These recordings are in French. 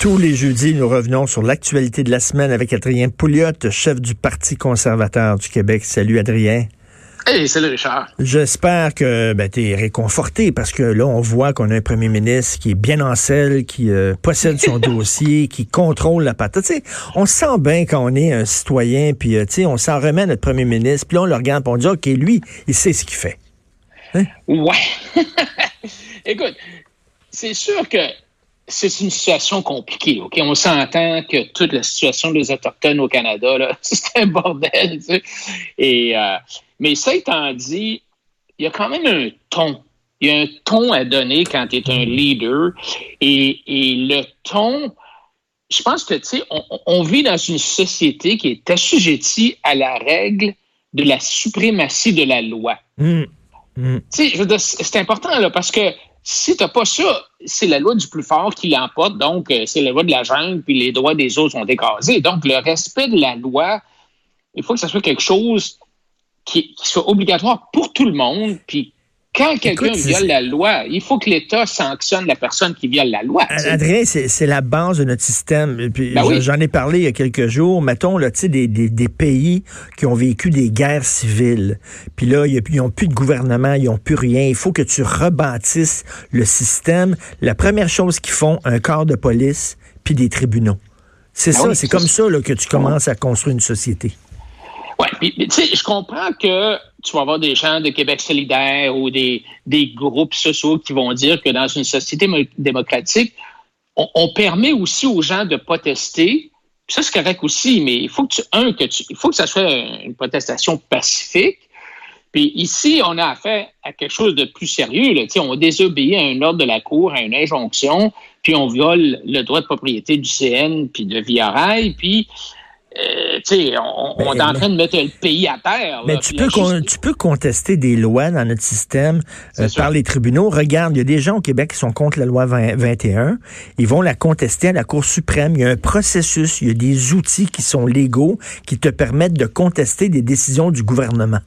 Tous les jeudis, nous revenons sur l'actualité de la semaine avec Adrien Pouliot, chef du Parti conservateur du Québec. Salut Adrien. Hey, salut Richard. J'espère que ben, tu es réconforté parce que là, on voit qu'on a un premier ministre qui est bien en selle, qui euh, possède son dossier, qui contrôle la patate. On se sent bien quand on est un citoyen, puis euh, on s'en remet à notre premier ministre, puis là, on le regarde, puis on dit, OK, lui, il sait ce qu'il fait. Hein? Ouais. Écoute, c'est sûr que c'est une situation compliquée. OK? On s'entend que toute la situation des Autochtones au Canada, c'est un bordel. Tu sais. Et, euh, mais ça étant dit, il y a quand même un ton. Il y a un ton à donner quand tu es un leader. Et, et le ton, je pense que, tu sais, on, on, vit dans une société qui est assujettie à la règle de la suprématie de la loi. Mmh. Mmh. Tu sais, c'est important, là, parce que si tu n'as pas ça, c'est la loi du plus fort qui l'emporte, donc euh, c'est la loi de la jungle, puis les droits des autres sont écrasés. Donc, le respect de la loi, il faut que ce soit quelque chose qui, qui soit obligatoire pour tout le monde, puis quand quelqu'un viole la loi, il faut que l'État sanctionne la personne qui viole la loi. T'sais. Adrien, c'est la base de notre système. Ben oui. J'en ai parlé il y a quelques jours. Mettons, là, des, des, des pays qui ont vécu des guerres civiles. Puis là, ils n'ont plus de gouvernement, ils n'ont plus rien. Il faut que tu rebâtisses le système. La première chose qu'ils font, un corps de police, puis des tribunaux. C'est ben ça, oui, c'est comme ça là, que tu commences à construire une société. Oui, puis tu sais, je comprends que tu vas avoir des gens de Québec solidaire ou des, des groupes sociaux qui vont dire que dans une société démocratique, on, permet aussi aux gens de protester. Ça, c'est correct aussi, mais il faut que tu, un, que tu, il faut que ça soit une protestation pacifique. Puis ici, on a affaire à quelque chose de plus sérieux. Là. On désobéit à un ordre de la Cour, à une injonction, puis on viole le droit de propriété du CN, puis de Via puis euh, on, on est en train de mettre le pays à terre. Mais tu, peux con, tu peux contester des lois dans notre système euh, par les tribunaux. Regarde, il y a des gens au Québec qui sont contre la loi 20, 21. Ils vont la contester à la Cour suprême. Il y a un processus, il y a des outils qui sont légaux qui te permettent de contester des décisions du gouvernement.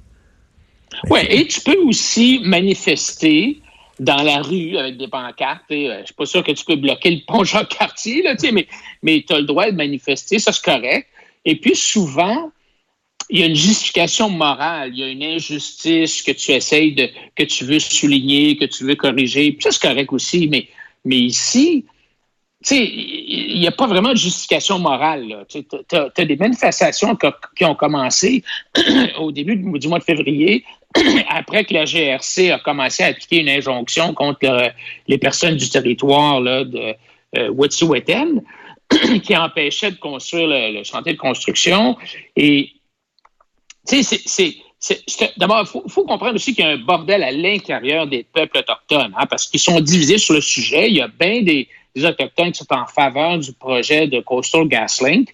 Oui, et tu peux aussi manifester dans la rue avec des pancartes. Euh, je suis pas sûr que tu peux bloquer le pont Jean-Cartier, mais, mais tu as le droit de manifester, ça c'est correct. Et puis souvent, il y a une justification morale, il y a une injustice que tu essayes de, que tu veux souligner, que tu veux corriger. Ça, c'est correct aussi, mais, mais ici, tu sais, il n'y a pas vraiment de justification morale. Tu as, des manifestations qui ont commencé au début du mois de février, après que la GRC a commencé à appliquer une injonction contre le, les personnes du territoire de euh, Wet'suwet'en. qui empêchait de construire le, chantier de construction. Et, tu sais, c'est. D'abord, il faut, comprendre aussi qu'il y a un bordel à l'intérieur des peuples autochtones, hein, parce qu'ils sont divisés sur le sujet. Il y a bien des, des, Autochtones qui sont en faveur du projet de Coastal GasLink.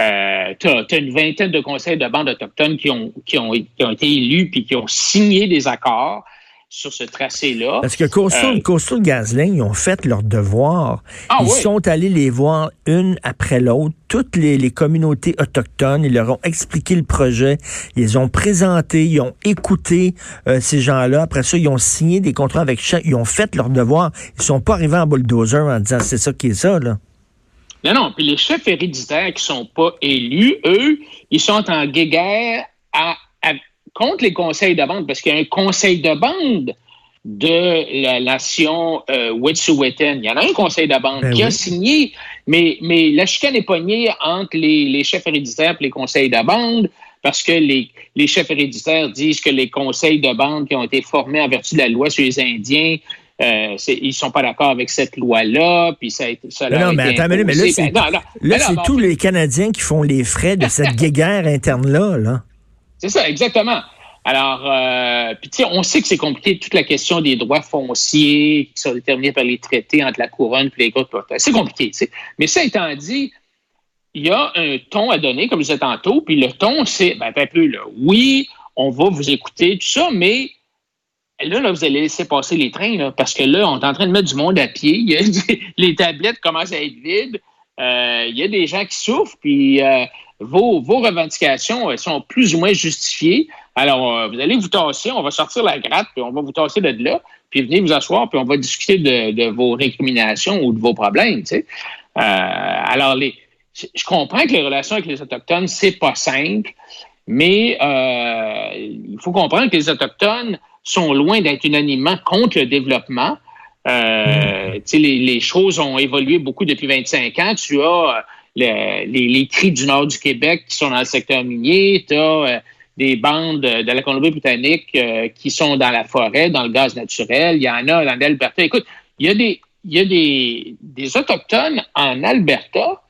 Euh, tu as, as, une vingtaine de conseils de bandes autochtones qui ont, qui ont, qui ont été élus puis qui ont signé des accords sur ce tracé-là. Parce que Coastal, euh, ils ont fait leur devoir. Ah, ils oui. sont allés les voir une après l'autre, toutes les, les, communautés autochtones. Ils leur ont expliqué le projet. Ils ont présenté, ils ont écouté euh, ces gens-là. Après ça, ils ont signé des contrats avec chaque. Ils ont fait leur devoir. Ils sont pas arrivés en bulldozer en disant c'est ça qui est ça, là. Non, non. Puis les chefs héréditaires qui sont pas élus, eux, ils sont en guéguerre à, à contre les conseils de bande, parce qu'il y a un conseil de bande de la nation euh, Wet'suwet'en. Il y en a un conseil de bande ben qui oui. a signé, mais, mais la chicane est poignée entre les, les chefs héréditaires et les conseils de bande, parce que les, les chefs héréditaires disent que les conseils de bande qui ont été formés en vertu de la loi sur les Indiens euh, ils sont pas d'accord avec cette loi-là, puis ça non, mais attends, mais là, c'est, ben, là, là, c'est tous les Canadiens qui font les frais de cette guéguerre interne-là, là. C'est ça, exactement. Alors, euh, puis tu sais, on sait que c'est compliqué, toute la question des droits fonciers qui sont déterminés par les traités entre la couronne et les groupes C'est compliqué, Mais ça étant dit, il y a un ton à donner, comme je disais tantôt, puis le ton, c'est, ben, un peu, là, oui, on va vous écouter, tout ça, mais là, là, vous allez laisser passer les trains, parce que là, on est en train de mettre du monde à pied. les tablettes commencent à être vides. Euh, il y a des gens qui souffrent, puis euh, vos, vos, revendications sont plus ou moins justifiées. Alors, euh, vous allez vous tasser, on va sortir la gratte, puis on va vous tasser de là, puis venez vous asseoir, puis on va discuter de, vos récriminations ou de vos problèmes. alors, les, je comprends que les relations avec les Autochtones, c'est pas simple, mais il faut comprendre que les Autochtones sont loin d'être unanimement contre le développement. Euh, mm. les, les, choses ont évolué beaucoup depuis 25 ans. Tu as les, les, cris du nord du Québec qui sont dans le secteur minier. Tu as euh, des bandes de la Colombie-Britannique euh, qui sont dans la forêt, dans le gaz naturel. Il y en a en Alberta. Écoute, il y a des, il y a des, des Autochtones en Alberta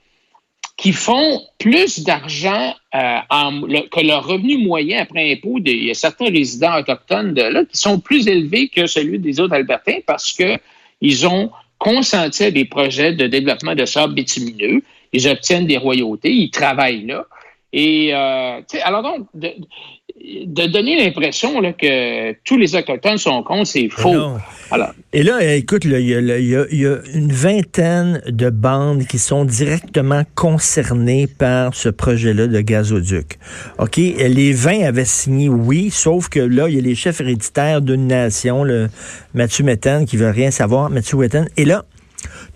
qui font plus d'argent euh, que leur revenu moyen après impôt. il y a certains résidents autochtones de là qui sont plus élevés que celui des autres Albertains parce qu'ils ont consenti à des projets de développement de sable bitumineux. Ils obtiennent des royautés, ils travaillent là. Et euh, alors donc, de donner l'impression que tous les Autochtones sont contre, c'est faux. Alors, Et là, écoute, il y, a une vingtaine de bandes qui sont directement concernées par ce projet-là de gazoduc. OK? Les 20 avaient signé oui, sauf que là, il y a les chefs héréditaires d'une nation, le Mathieu Méthane, qui veut rien savoir, Mathieu Méthane. Et là,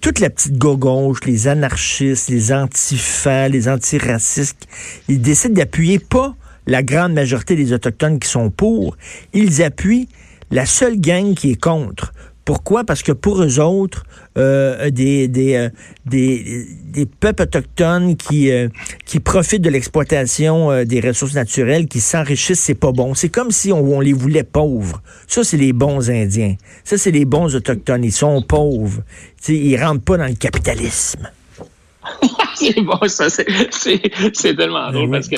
toute la petite gauche, les anarchistes, les antifas, les antiracistes, ils décident d'appuyer pas la grande majorité des Autochtones qui sont pour, ils appuient la seule gang qui est contre. Pourquoi? Parce que pour eux autres, euh, des, des, euh, des, des, peuples autochtones qui, euh, qui profitent de l'exploitation des ressources naturelles, qui s'enrichissent, c'est pas bon. C'est comme si on, les voulait pauvres. Ça, c'est les bons Indiens. Ça, c'est les bons Autochtones. Ils sont pauvres. T'sais, ils rentrent pas dans le capitalisme. c'est bon, ça. C'est tellement drôle parce que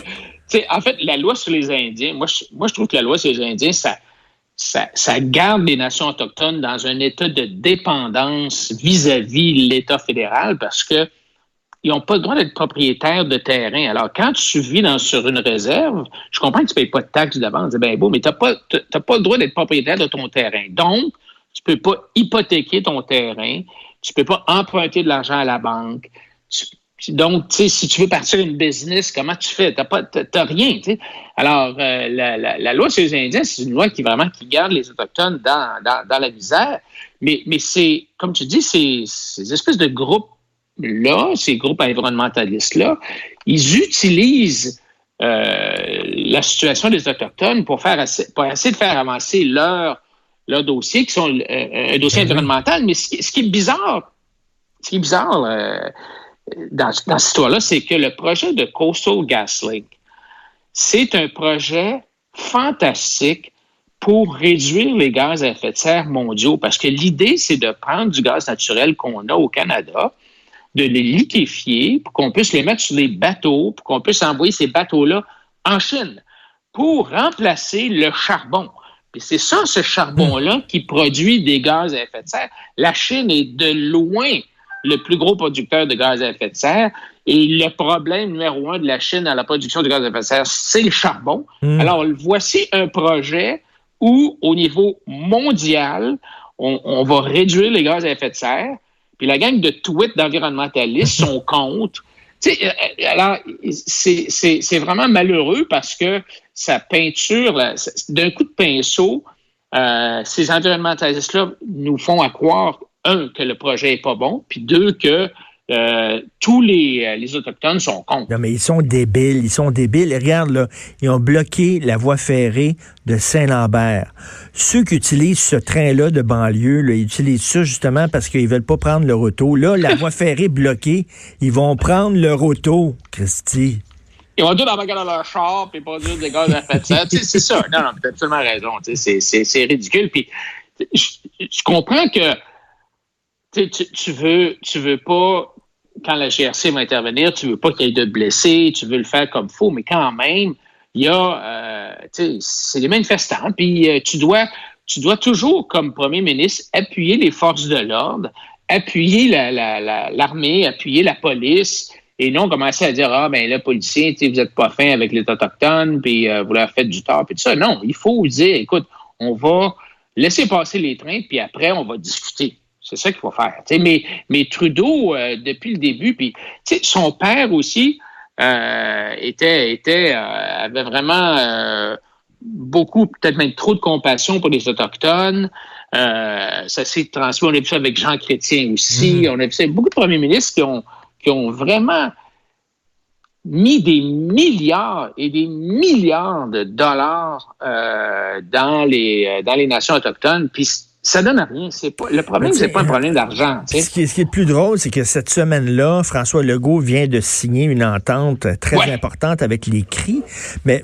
en fait, la loi sur les Indiens, moi je, moi, je trouve que la loi sur les Indiens, ça, ça, garde les nations autochtones dans un état de dépendance vis-à-vis l'État fédéral parce que ils n'ont pas le droit d'être propriétaires de terrain. Alors, quand tu vis sur une réserve, je comprends que tu ne payes pas de taxes d'avance, c'est bien beau, mais tu n'as pas, pas le droit d'être propriétaire de ton terrain. Donc, tu ne peux pas hypothéquer ton terrain, tu ne peux pas emprunter de l'argent à la banque, donc, tu sais, si tu veux partir une business, comment tu fais? Tu n'as rien. sais. Alors, euh, la, la, loi sur les Indiens, c'est une loi qui vraiment qui garde les Autochtones dans, dans, dans la misère. Mais, mais c'est, comme tu dis, ces, ces espèces de groupes-là, ces groupes environnementalistes-là, ils utilisent euh, la situation des Autochtones pour, faire pour essayer de faire avancer leur, leur dossier, qui sont euh, un dossier mm-hmm. environnemental. Mais ce qui, ce qui, est bizarre, ce qui est bizarre, dans, cette histoire-là, c'est que le projet de Coastal GasLink, c'est un projet fantastique pour réduire les gaz à effet de serre mondiaux, parce que l'idée, c'est de prendre du gaz naturel qu'on a au Canada, de les liquéfier pour qu'on puisse les mettre sur des bateaux, pour qu'on puisse envoyer ces bateaux-là en Chine pour remplacer le charbon. Puis c'est ça, ce charbon-là, qui produit des gaz à effet de serre. La Chine est de loin le plus gros producteur de gaz à effet de serre. Et le problème numéro un de la Chine à la production de gaz à effet de serre, c'est le charbon. Hmm. Alors, voici un projet où, au niveau mondial, on, va réduire les gaz à effet de serre. Puis la gang de tweets d'environnementalistes sont contre. Euh, alors, c'est vraiment malheureux parce que sa peinture, d'un coup de pinceau, euh, ces environnementalistes-là nous font à croire un, que le projet est pas bon, puis deux, que euh, tous les, euh, les, Autochtones sont contre. Non, mais ils sont débiles, ils sont débiles. regarde, là, ils ont bloqué la voie ferrée de Saint-Lambert. Ceux qui utilisent ce train-là de banlieue, là, ils utilisent ça justement parce qu'ils veulent pas prendre leur auto. Là, la voie ferrée bloquée, ils vont prendre leur auto, Christy. Ils vont embarquer dans leur char puis produire des gaz à effet de serre. c'est ça. Non, non, tu as absolument raison. C'est ridicule. Puis je comprends que tu, veux, tu veux pas, quand la GRC va intervenir, tu veux pas qu'il y ait de blessés, tu veux le faire comme faut, mais quand même, il y a, euh, c'est des manifestants, puis euh, tu dois, tu dois toujours, comme premier ministre, appuyer les forces de l'ordre, appuyer l'armée, la, appuyer la police, et non commencer à dire ah ben là policiers, vous êtes pas fin avec les autochtones, puis euh, vous leur faites du tort, puis tout ça. Non, il faut dire, écoute, on va laisser passer les trains, puis après on va discuter. C'est ça qu'il faut faire. mais, mais Trudeau, depuis le début, puis son père aussi, euh, était, était euh, avait vraiment euh, beaucoup, peut-être même trop de compassion pour les Autochtones. ça s'est transmis, on a vu ça avec Jean Chrétien aussi. Mm-hmm. On a vu ça beaucoup de premiers ministres qui ont, qui ont vraiment mis des milliards et des milliards de dollars dans les dans les nations autochtones. Puis ça donne rien. C'est pas, le problème, c'est pas un problème d'argent. Ce qui, est, le plus drôle, c'est que cette semaine-là, François Legault vient de signer une entente très importante avec les CRI. Mais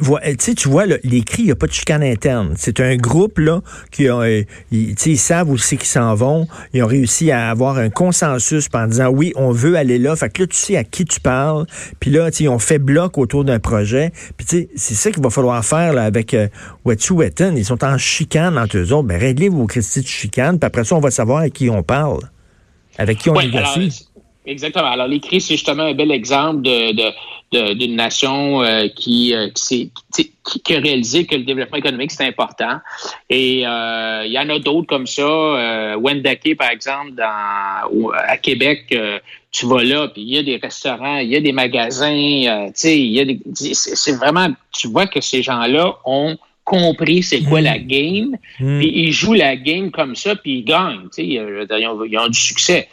tu vois, les CRI, il n'y a pas de chicane interne. C'est un groupe là qui a, euh, ils, ils savent où c'est qu'ils s'en vont. Ils ont réussi à avoir un consensus en disant oui, on veut aller là. Fait que là, tu sais à qui tu parles. Puis là, ils ont fait bloc autour d'un projet. Puis tu sais, c'est ça qu'il va falloir faire là, avec euh, Wet'suwet'en. Ils sont en chicane entre eux autres. Ben, réglez vos Christy chicane, puis après ça, on va savoir à qui on parle, avec qui on négocie. exactement. Alors, les crises, c'est justement un bel exemple de, d'une nation euh, qui, euh, qui, qui, a réalisé que le développement économique, c'est important. Et euh, il y en a d'autres comme ça. Wendake, par exemple, dans, à Québec, tu vas là, puis il y a des restaurants, il y a des magasins, tu sais, il y a des, c'est vraiment, tu vois que ces gens-là ont compris c'est quoi la hmm. game, hmm. puis ils jouent la game comme ça, puis ils gagnent. Ils ont, ils ont du succès.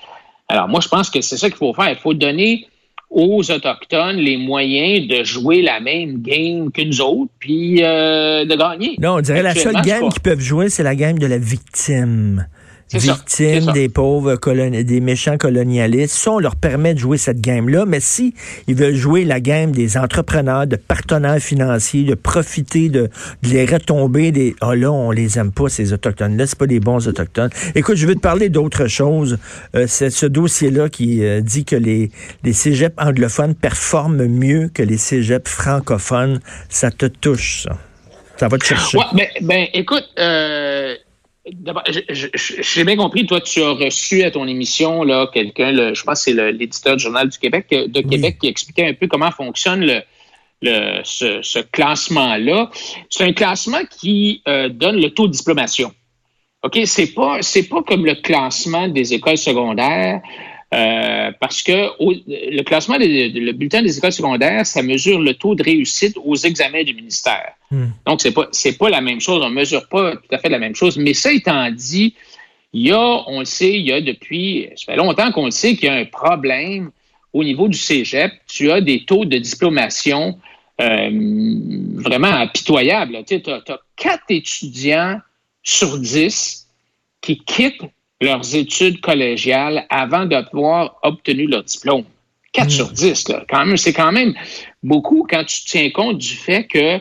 Alors, moi, je pense que c'est ça qu'il faut faire. Il faut donner aux Autochtones les moyens de jouer la même game que nous autres, puis euh, de gagner. Non, on dirait la seule game qu'ils peuvent jouer, c'est la game de la victime victimes des pauvres coloni des méchants colonialistes. Ça, on leur permet de jouer cette game-là, mais si ils veulent jouer la game des entrepreneurs, de partenaires financiers, de profiter de, les retombées des oh là, on les aime pas ces autochtones-là, c'est pas des bons autochtones. Écoute, je veux te parler d'autre chose. Euh, c'est ce dossier-là qui euh, dit que les les cégeps anglophones performent mieux que les cégeps francophones. Ça te touche, ça. Ça va te chercher. Ouais, ben, ben écoute. Euh D'abord, j'ai bien compris, toi, tu as reçu à ton émission là quelqu'un, je pense que c'est l'éditeur du Journal du Québec euh, de Québec qui expliquait un peu comment fonctionne le, ce, classement-là. C'est un classement qui euh, donne le taux de diplomation. OK, c'est pas c'est pas comme le classement des écoles secondaires. Euh, parce que le classement, le bulletin des écoles secondaires, ça mesure le taux de réussite aux examens du ministère. Hmm. Donc, c'est pas, c'est pas la même chose. On mesure pas tout à fait la même chose. Mais ça étant dit, il y a, on le sait, il y a depuis, ça fait longtemps qu'on le sait qu'il y a un problème au niveau du cégep. Tu as des taux de diplomation euh, vraiment impitoyables. Tu as, as quatre étudiants sur dix qui quittent leurs études collégiales avant d'avoir obtenu leur diplôme. 4 hmm. sur 10, là. Quand même, c'est quand même beaucoup quand tu tiens compte du fait que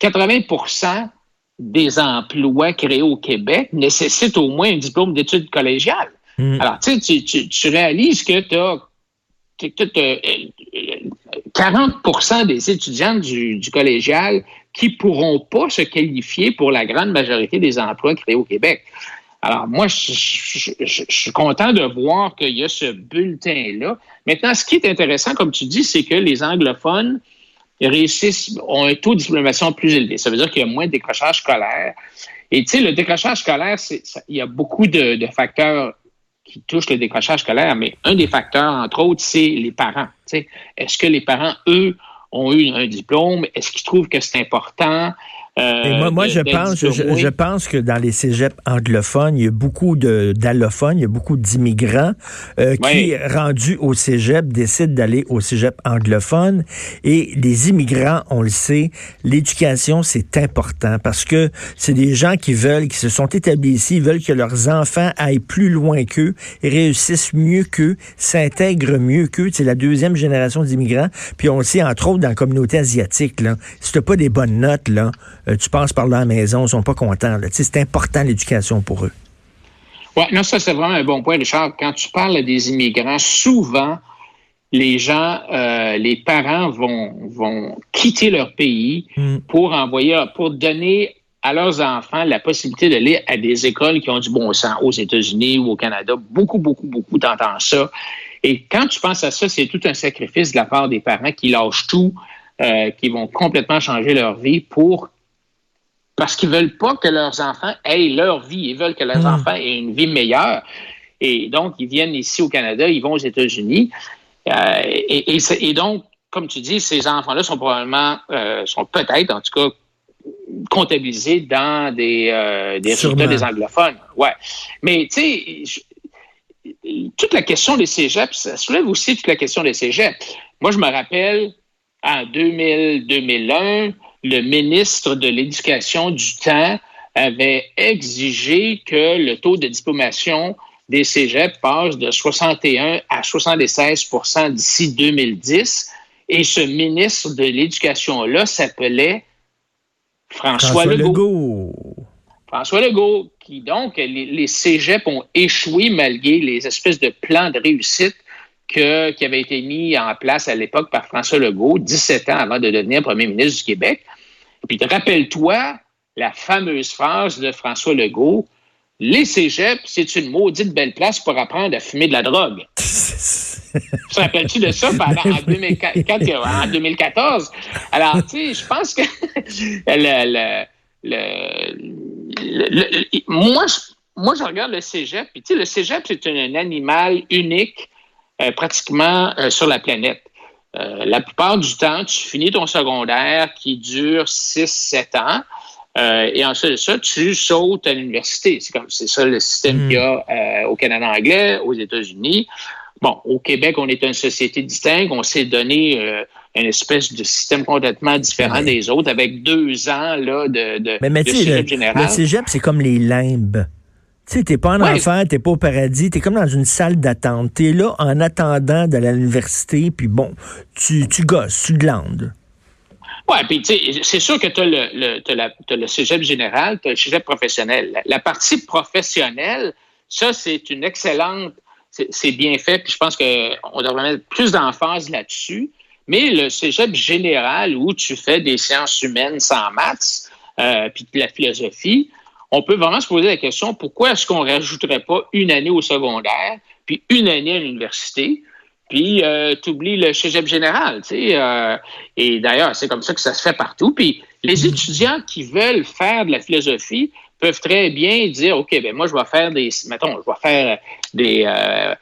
80% des emplois créés au Québec nécessitent au moins un diplôme d'études collégiales. Hmm. Alors, tu, tu réalises que tu as, 40% des étudiants du, du, collégial qui pourront pas se qualifier pour la grande majorité des emplois créés au Québec. Alors, moi, je, suis content de voir qu'il y a ce bulletin-là. Maintenant, ce qui est intéressant, comme tu dis, c'est que les anglophones réussissent, ont un taux de diplomation plus élevé. Ça veut dire qu'il y a moins de décrochage scolaire. Et tu sais, le décrochage scolaire, il y a beaucoup de, facteurs qui touchent le décrochage scolaire, mais un des facteurs, entre autres, c'est les parents. Est-ce que les parents, eux, ont eu un diplôme? Est-ce qu'ils trouvent que c'est important? Euh, moi, je pense, je, pense que dans les cégeps anglophones, il y a beaucoup d'allophones, il y a beaucoup d'immigrants euh, qui, rendus au cégep, décident d'aller au cégep anglophone. Et les immigrants, on le sait, l'éducation, c'est important parce que c'est des gens qui veulent, qui se sont établis ici, ils veulent que leurs enfants aillent plus loin qu'eux, réussissent mieux qu'eux, s'intègrent mieux qu'eux. C'est la deuxième génération d'immigrants. Puis on le sait, entre autres, dans la communauté asiatique, là, si pas des bonnes notes, là, tu passes par la maison, ils sont pas contents. C'est important l'éducation pour eux. Oui, non, ça c'est vraiment un bon point, Richard. Quand tu parles des immigrants, souvent, les gens, euh, les parents vont, vont quitter leur pays mm. pour envoyer, pour donner à leurs enfants la possibilité d'aller à des écoles qui ont du bon sens aux États-Unis ou au Canada. Beaucoup, beaucoup, beaucoup d'entendre ça. Et quand tu penses à ça, c'est tout un sacrifice de la part des parents qui lâchent tout, euh, qui vont complètement changer leur vie pour parce qu'ils veulent pas que leurs enfants aient leur vie. Ils veulent que leurs mm. enfants aient une vie meilleure. Et donc, ils viennent ici au Canada, ils vont aux États-Unis. Euh, et, donc, comme tu dis, ces enfants-là sont probablement, euh, sont peut-être, en tout cas, comptabilisés dans des, euh, des résultats des anglophones. Ouais. Mais, tu sais, toute la question des cégeps, ça soulève aussi toute la question des cégeps. Moi, je me rappelle, en 2000-2001, le ministre de l'Éducation du temps avait exigé que le taux de diplomation des cégeps passe de 61 à 76% d'ici 2010. Et ce ministre de l'Éducation-là s'appelait François, Legault. François Legault, qui donc, les, les cégeps ont échoué malgré les espèces de plans de réussite que, qui avaient été mis en place à l'époque par François Legault, 17 ans avant de devenir premier ministre du Québec. Puis, rappelle-toi la fameuse phrase de François Legault les cégeps, c'est une maudite belle place pour apprendre à fumer de la drogue. Tu te rappelles-tu de ça pendant, en, 2014? Alors, tu sais, je pense que moi, je, moi, je regarde le cégep, puis tu sais, le cégep, c'est un, animal unique euh, pratiquement euh, sur la planète. Euh, la plupart du temps, tu finis ton secondaire qui dure 6-7 ans. Euh, et ensuite de ça, tu sautes à l'université. C'est comme c'est ça le système qu'il y a hmm. au Canada anglais, aux États-Unis. Bon, au Québec, on est une société distincte. On s'est donné euh, une espèce de système complètement différent des autres, avec deux ans là, de, de, mais, mais de cégep général. Le cégep, c'est comme les limbes. Tu sais, t'es pas en ouais. enfer, t'es pas au paradis, t'es comme dans une salle d'attente. T'es là en attendant à l'université, puis bon, tu, tu gosses, tu glandes. Oui, puis tu sais, c'est sûr que tu as le, le, le cégep général, tu as le cégep professionnel. La, partie professionnelle, ça, c'est une excellente, c'est bien fait, puis je pense qu'on devrait mettre plus d'emphase là-dessus. Mais le cégep général, où tu fais des sciences humaines sans maths, euh, puis de la philosophie, on peut vraiment se poser la question pourquoi est-ce qu'on ne rajouterait pas une année au secondaire, puis une année à l'université? puis euh, tu oublies le cégep général, tu sais. Euh, et d'ailleurs, c'est comme ça que ça se fait partout. Puis les mm. étudiants qui veulent faire de la philosophie peuvent très bien dire, OK, ben moi, je vais faire des, mettons, je vais faire des, euh,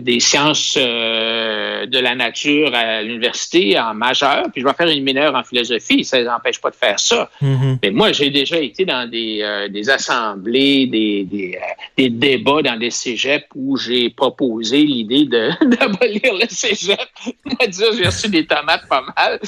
des sciences euh, de la nature à l'université en majeur, puis je vais faire une mineure en philosophie. Ça ne les empêche pas de faire ça. Mm-hmm. Mais moi, j'ai déjà été dans des, euh, des assemblées, des, des, des, débats dans des cégeps où j'ai proposé l'idée d'abolir le cégep. Moi, dire, j'ai reçu des tomates pas mal.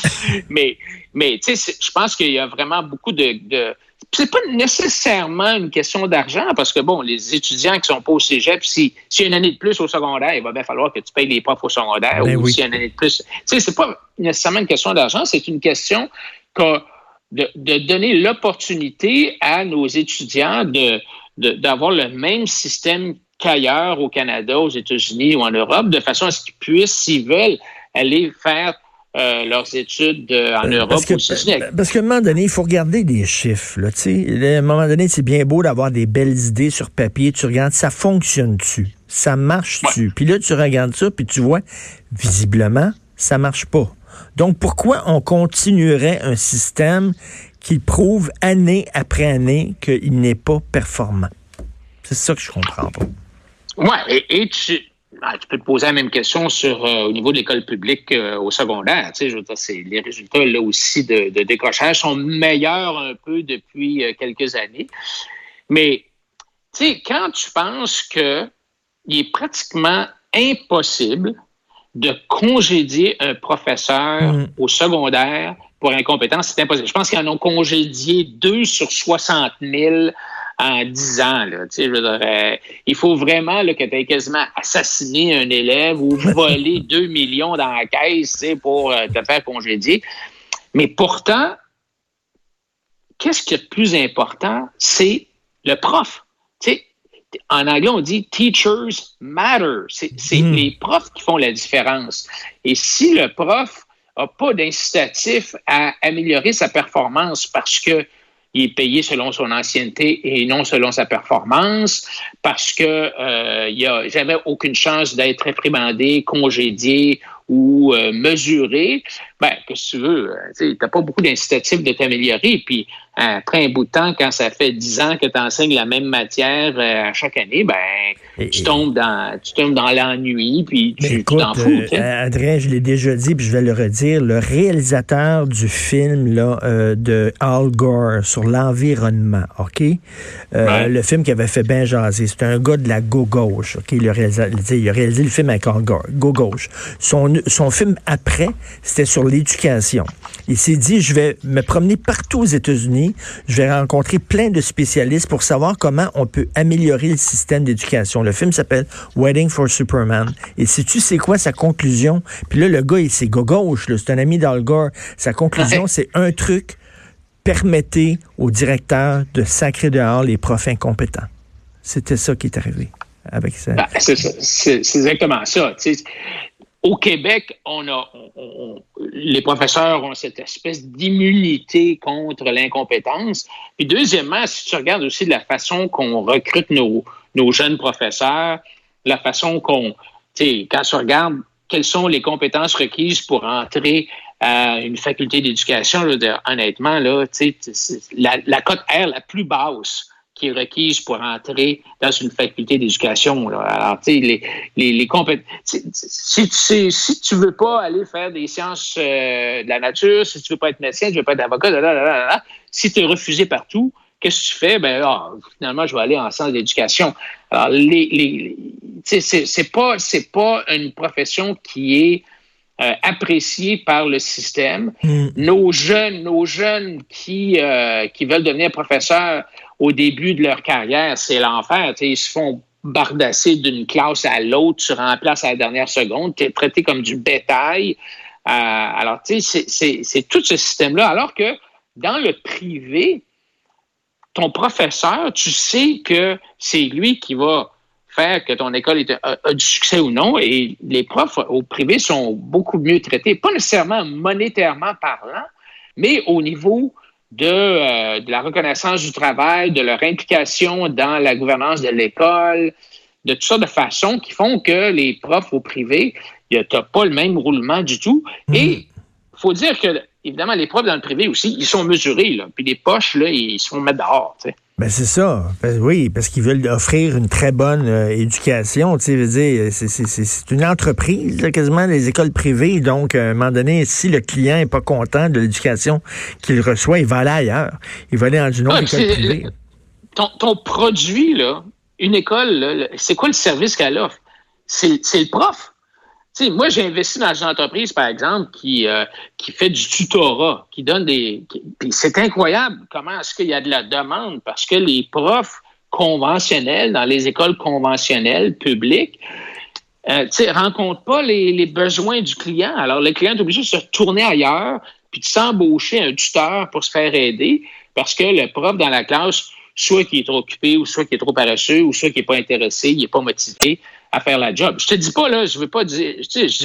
mais, mais tu sais, je pense qu'il y a vraiment beaucoup de, de c'est pas nécessairement une question d'argent parce que, bon, les étudiants qui sont pas au cégep, si, si y a une année de plus au secondaire, il va bien falloir que tu payes les profs au secondaire ben ou si y a une année de plus. Tu sais, c'est pas nécessairement une question d'argent, c'est une question que de, de donner l'opportunité à nos étudiants de, d'avoir le même système qu'ailleurs au Canada, aux États-Unis ou en Europe, de façon à ce qu'ils puissent, s'ils veulent, aller faire euh, leurs études euh, en Europe parce que, Parce qu'à un moment donné, il faut regarder des chiffres. Là, à un moment donné, c'est bien beau d'avoir des belles idées sur papier. Tu regardes, ça fonctionne-tu? Ça marche-tu? Puis là, tu regardes ça, puis tu vois, visiblement, ça marche pas. Donc, pourquoi on continuerait un système qui prouve année après année qu'il n'est pas performant? C'est ça que je comprends pas. Oui, et, et tu, ah, tu peux te poser la même question sur euh, au niveau de l'école publique euh, au secondaire. Tu sais, je veux dire, les résultats là aussi de, de, décrochage sont meilleurs un peu depuis euh, quelques années. Mais tu sais, quand tu penses que il est pratiquement impossible de congédier un professeur mm. au secondaire pour incompétence, c'est impossible. Je pense qu'ils en ont congédié deux sur 60 000 en 10 ans. Là, je veux dire, euh, il faut vraiment là, que tu aies quasiment assassiné un élève ou volé 2 millions dans la caisse pour euh, te faire congédier. Mais pourtant, qu'est-ce qui est le plus important? C'est le prof. sais en anglais, on dit teachers matter. C'est hmm. les profs qui font la différence. Et si le prof n'a pas d'incitatif à améliorer sa performance parce que il est payé selon son ancienneté et non selon sa performance, parce que euh, il a aucune chance d'être réprimandé, congédié ou euh, mesuré, ben, que tu veux, euh, tu n'as pas beaucoup d'incitatifs de t'améliorer. Puis, après un bout de temps, quand ça fait dix ans que tu enseignes la même matière euh, à chaque année, ben, tu, tombes dans, tu tombes dans l'ennui, puis tu t'en fous. Adrien, je l'ai déjà dit, puis je vais le redire, le réalisateur du film là, de Al Gore sur l'environnement, OK? Le film qui avait fait bien jaser, c'est un gars de la go-gauche, OK? Il a, réalisé, il a réalisé le film avec Al Gore, go-gauche. Son son film après, c'était sur l'éducation. Il s'est dit, je vais me promener partout aux États-Unis, je vais rencontrer plein de spécialistes pour savoir comment on peut améliorer le système d'éducation. Le film s'appelle Wedding for Superman. Et si tu sais quoi sa conclusion? Puis là, le gars, il c'est gauche, c'est un ami d'Al Gore. Sa conclusion, c'est un truc, permettez au directeur de sacrer dehors les profs incompétents. C'était ça qui est arrivé avec ça. Ben, c'est exactement ça au Québec, on a, les professeurs ont cette espèce d'immunité contre l'incompétence. Puis deuxièmement, si tu regardes aussi la façon qu'on recrute nos, jeunes professeurs, la façon qu'on, tu sais, quand tu regardes quelles sont les compétences requises pour entrer à une faculté d'éducation, honnêtement, là, la, la cote R la plus basse qui est requise pour entrer dans une faculté d'éducation. Alors, tu sais, les, les, les compétences. Si, si, si, tu veux pas aller faire des sciences euh, de la nature, si tu veux pas être médecin, tu veux pas être avocat, si tu es refusé partout, qu'est-ce que tu fais? Ben, ah, finalement, je vais aller en sciences d'éducation. Alors, les, les, c'est pas, c'est pas une profession qui est euh, appréciée par le système. Hmm. Nos jeunes, nos jeunes qui, euh, qui veulent devenir professeurs au début de leur carrière, c'est l'enfer. Ils se font bardasser d'une classe à l'autre, tu remplaces à la dernière seconde, tu es traité comme du bétail. Euh, alors, tu sais, c'est tout ce système-là. Alors que dans le privé, ton professeur, tu sais que c'est lui qui va faire que ton école a, du succès ou non. Et les profs au privé sont beaucoup mieux traités, pas nécessairement monétairement parlant, mais au niveau euh, de, la reconnaissance du travail, de leur implication dans la gouvernance de l'école, de toutes sortes de façons qui font que les profs au privé, tu n'as pas le même roulement du tout. Mhm. Et il faut dire que, évidemment, les profs dans le privé aussi, ils sont mesurés. Là, puis les poches, là, ils se font mettre dehors. Ben c'est ça. oui, parce qu'ils veulent offrir une très bonne euh, éducation. Tu sais, veux dire, c'est une entreprise, quasiment les écoles privées. Donc, à un moment donné, si le client est pas content de l'éducation qu'il reçoit, il va aller ailleurs. Il va aller dans une autre ah, école privée. Ton, ton, produit, là, une école, c'est quoi le service qu'elle offre? C'est le prof moi, j'ai investi dans une entreprise, par exemple, qui, euh, qui fait du tutorat, qui donne des. c'est incroyable comment est-ce qu'il y a de la demande parce que les profs conventionnels dans les écoles conventionnelles publiques euh, ne rencontrent pas les, besoins du client. Alors, le client est obligé de se tourner ailleurs puis de s'embaucher un tuteur pour se faire aider parce que le prof dans la classe, soit qui est trop occupé, ou soit qui est trop paresseux, ou soit qui n'est pas intéressé, il n'est pas motivé à faire la job. Je te dis pas, là, je veux pas dire,